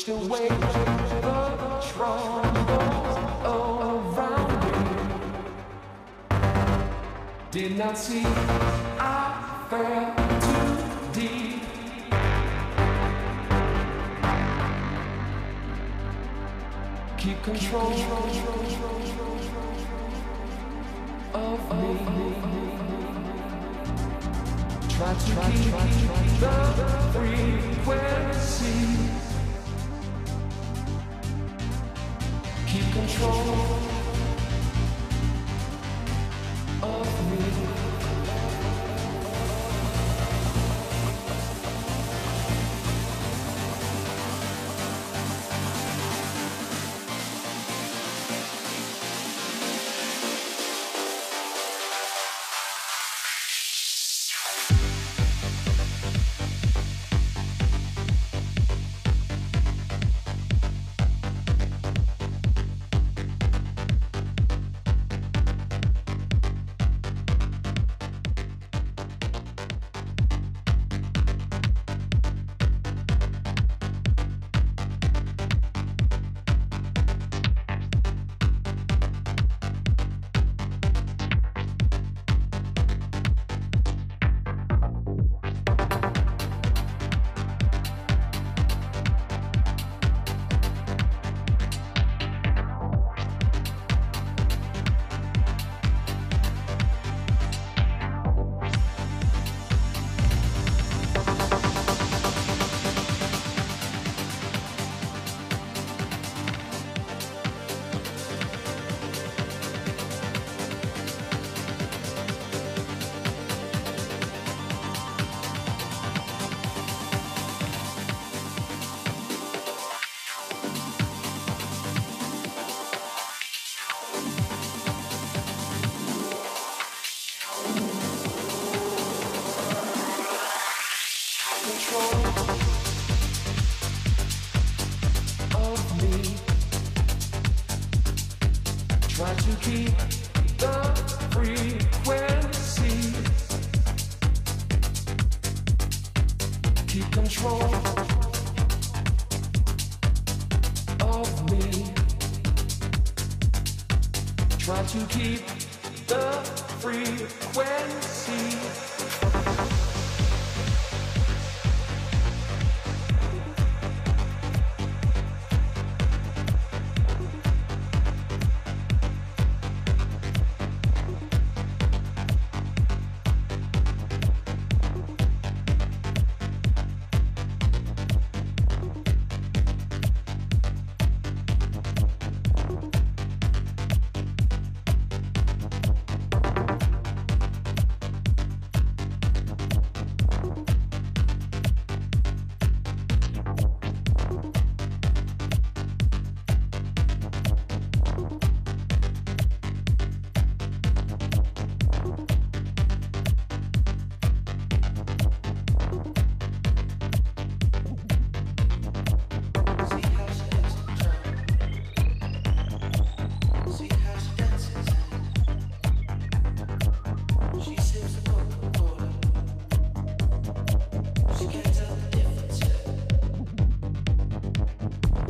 Pushed away the troubles around me. Did not see I fell too deep. keep control of me. Try to keep the frequency. Keep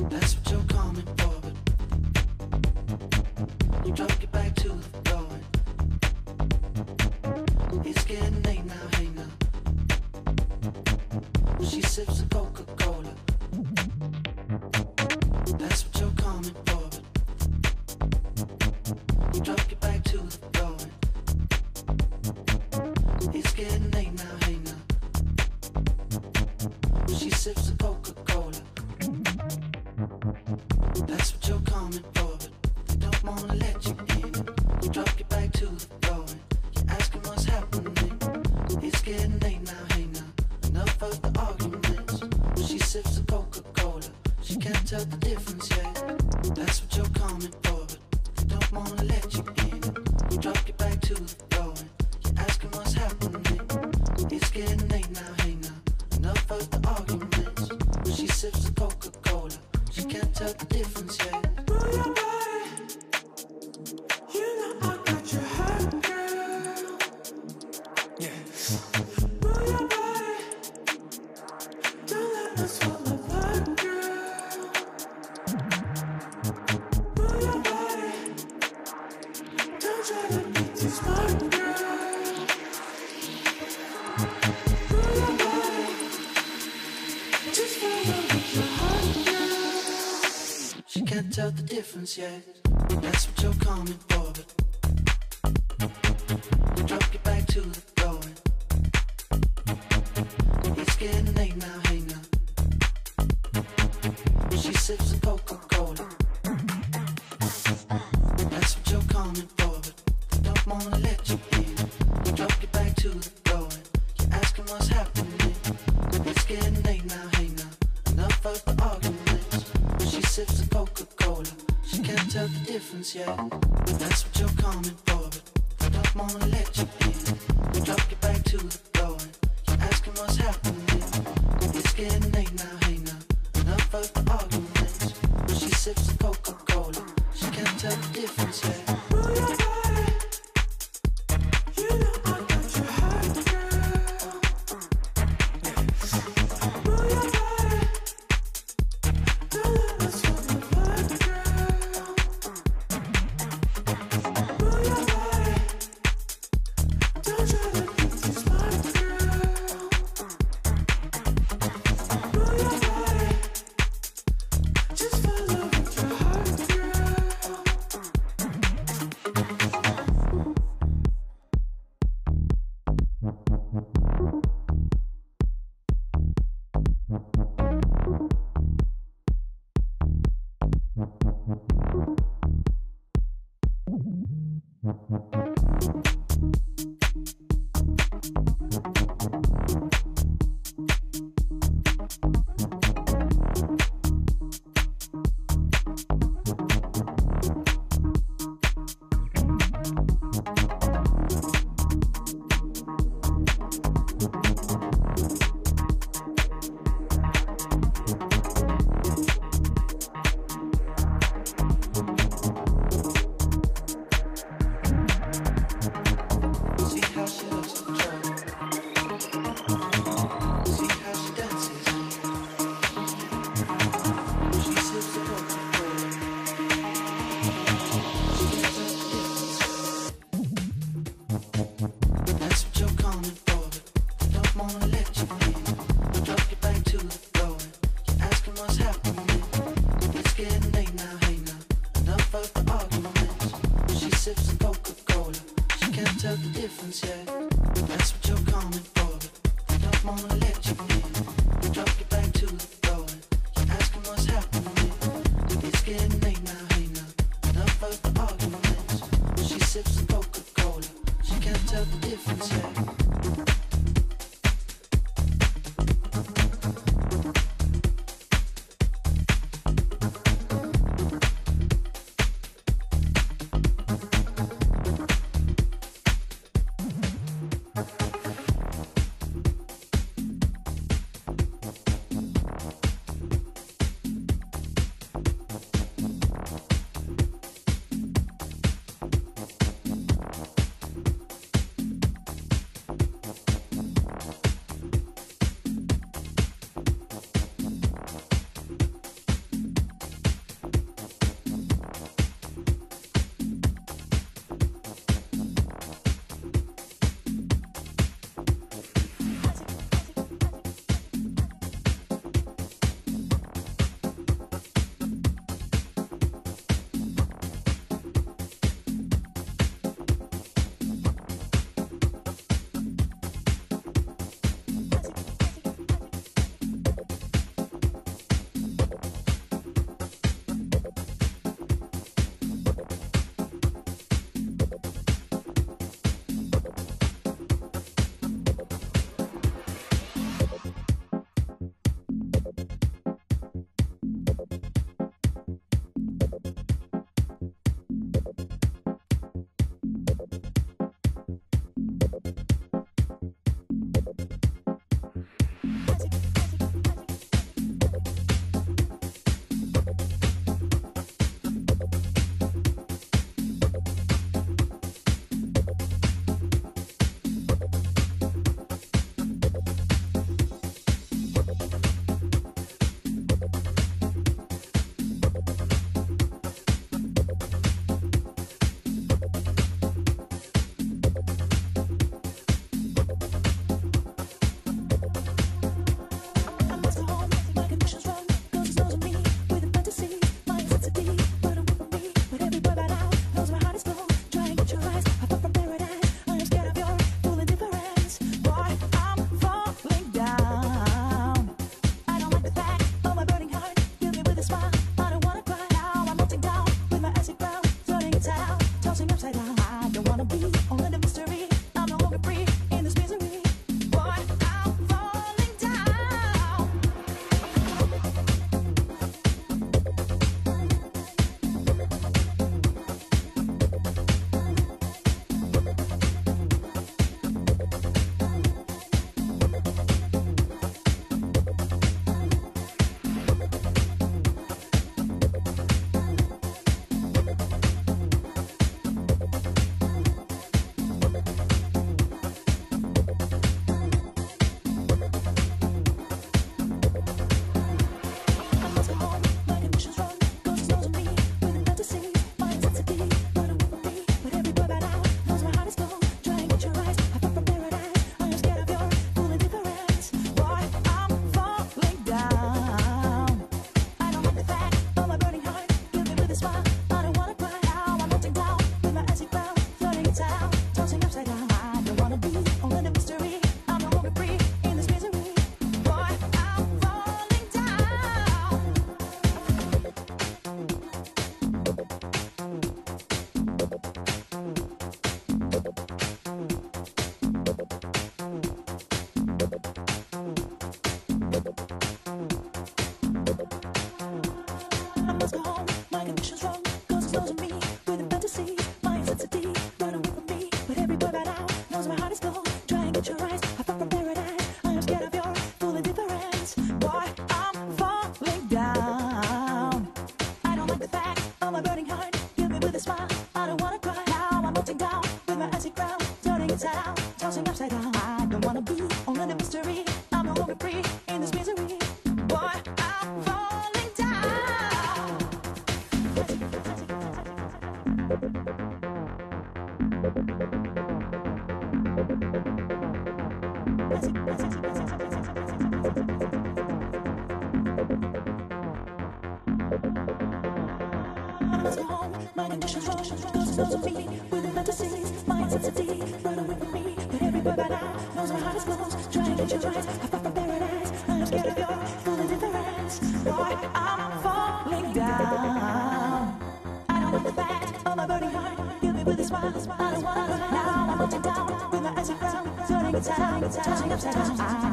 That's what you're coming for, but you don't get the difference yet. yeah. Me with fantasies. My intensity run away from me. But every boy by now knows my heart is closed. Try and get your eyes. I fought for paradise. I'm scared of your full indifference. Boy, I'm falling down. I don't want the fact of my burning heart. Give me with a smile. Don't wanna. Now I'm melting down with my icy crown. Turning inside out, tossing upside down.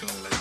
gonna let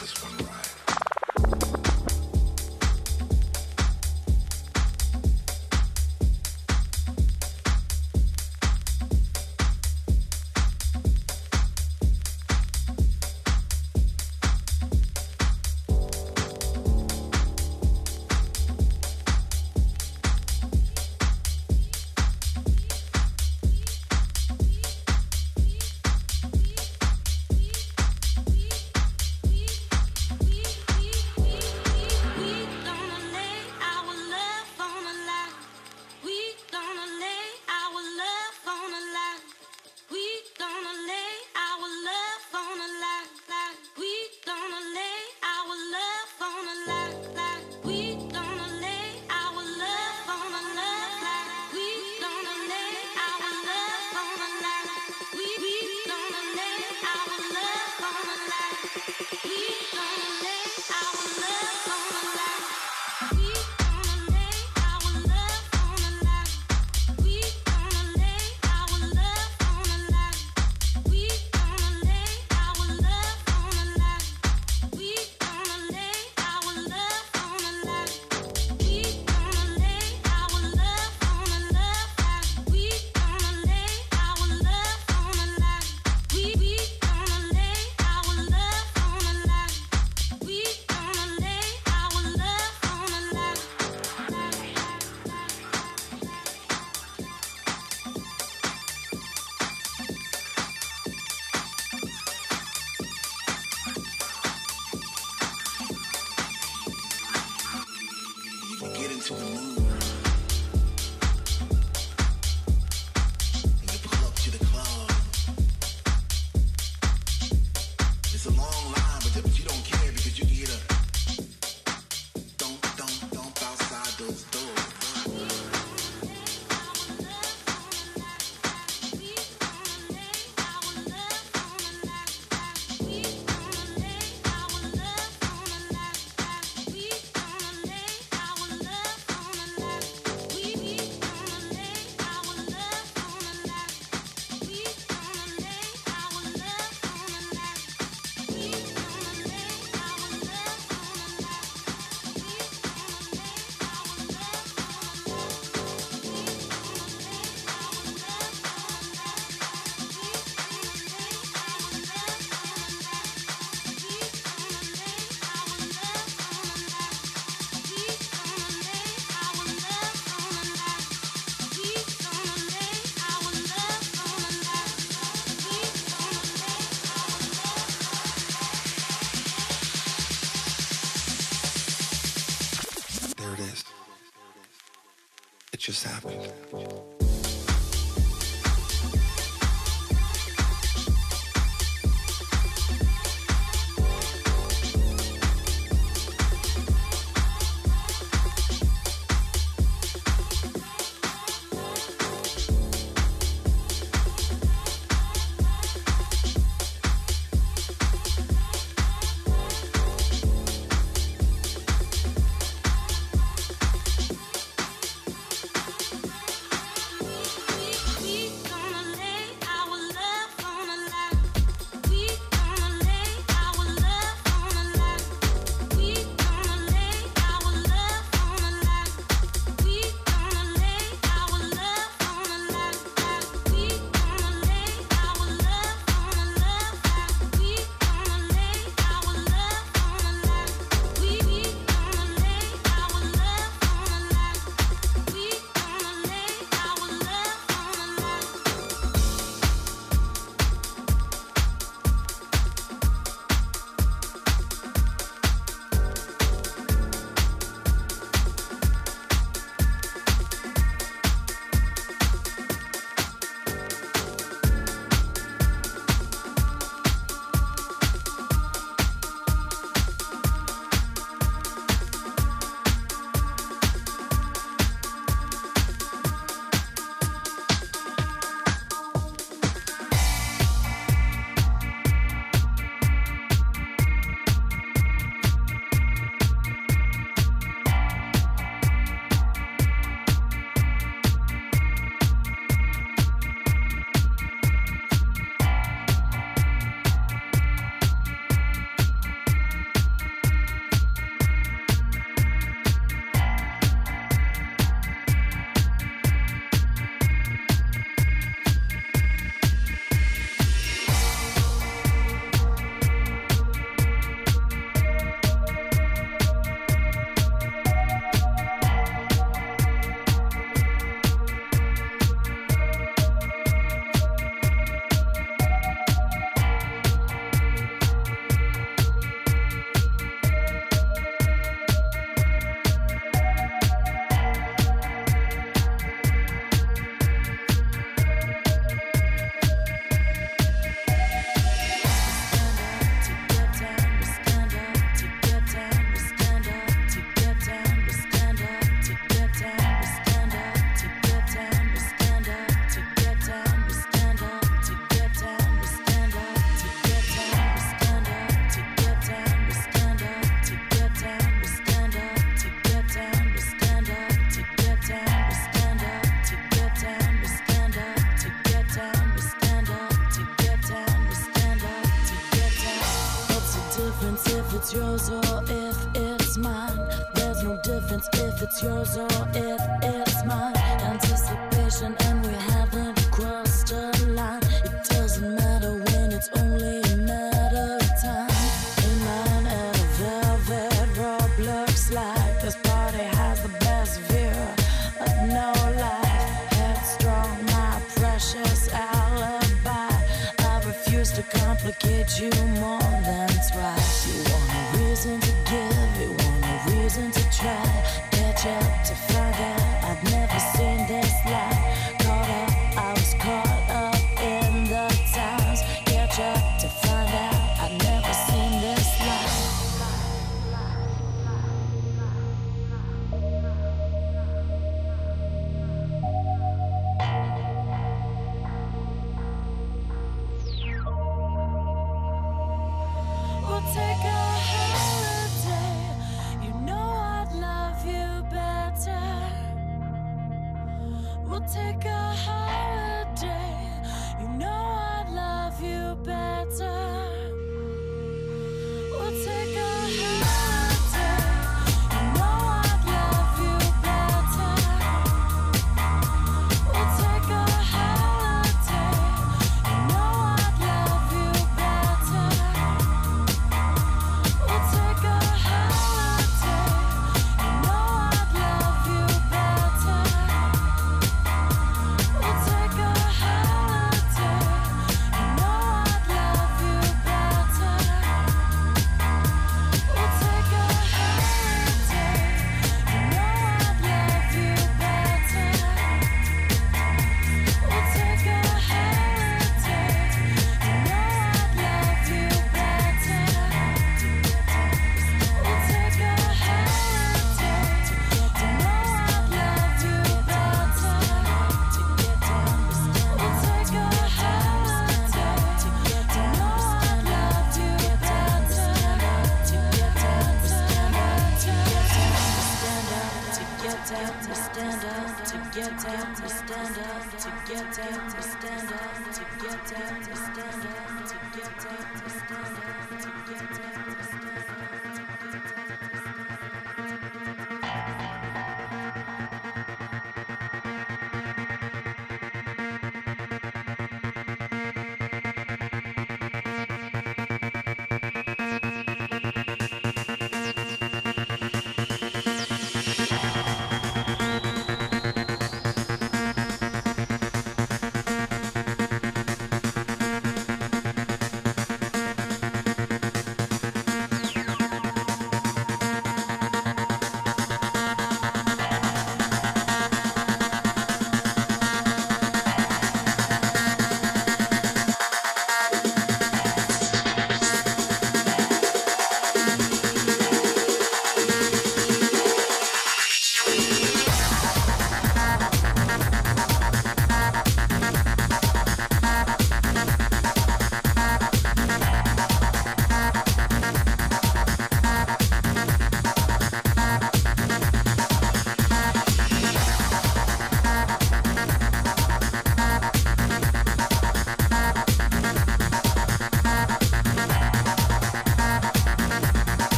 just happened.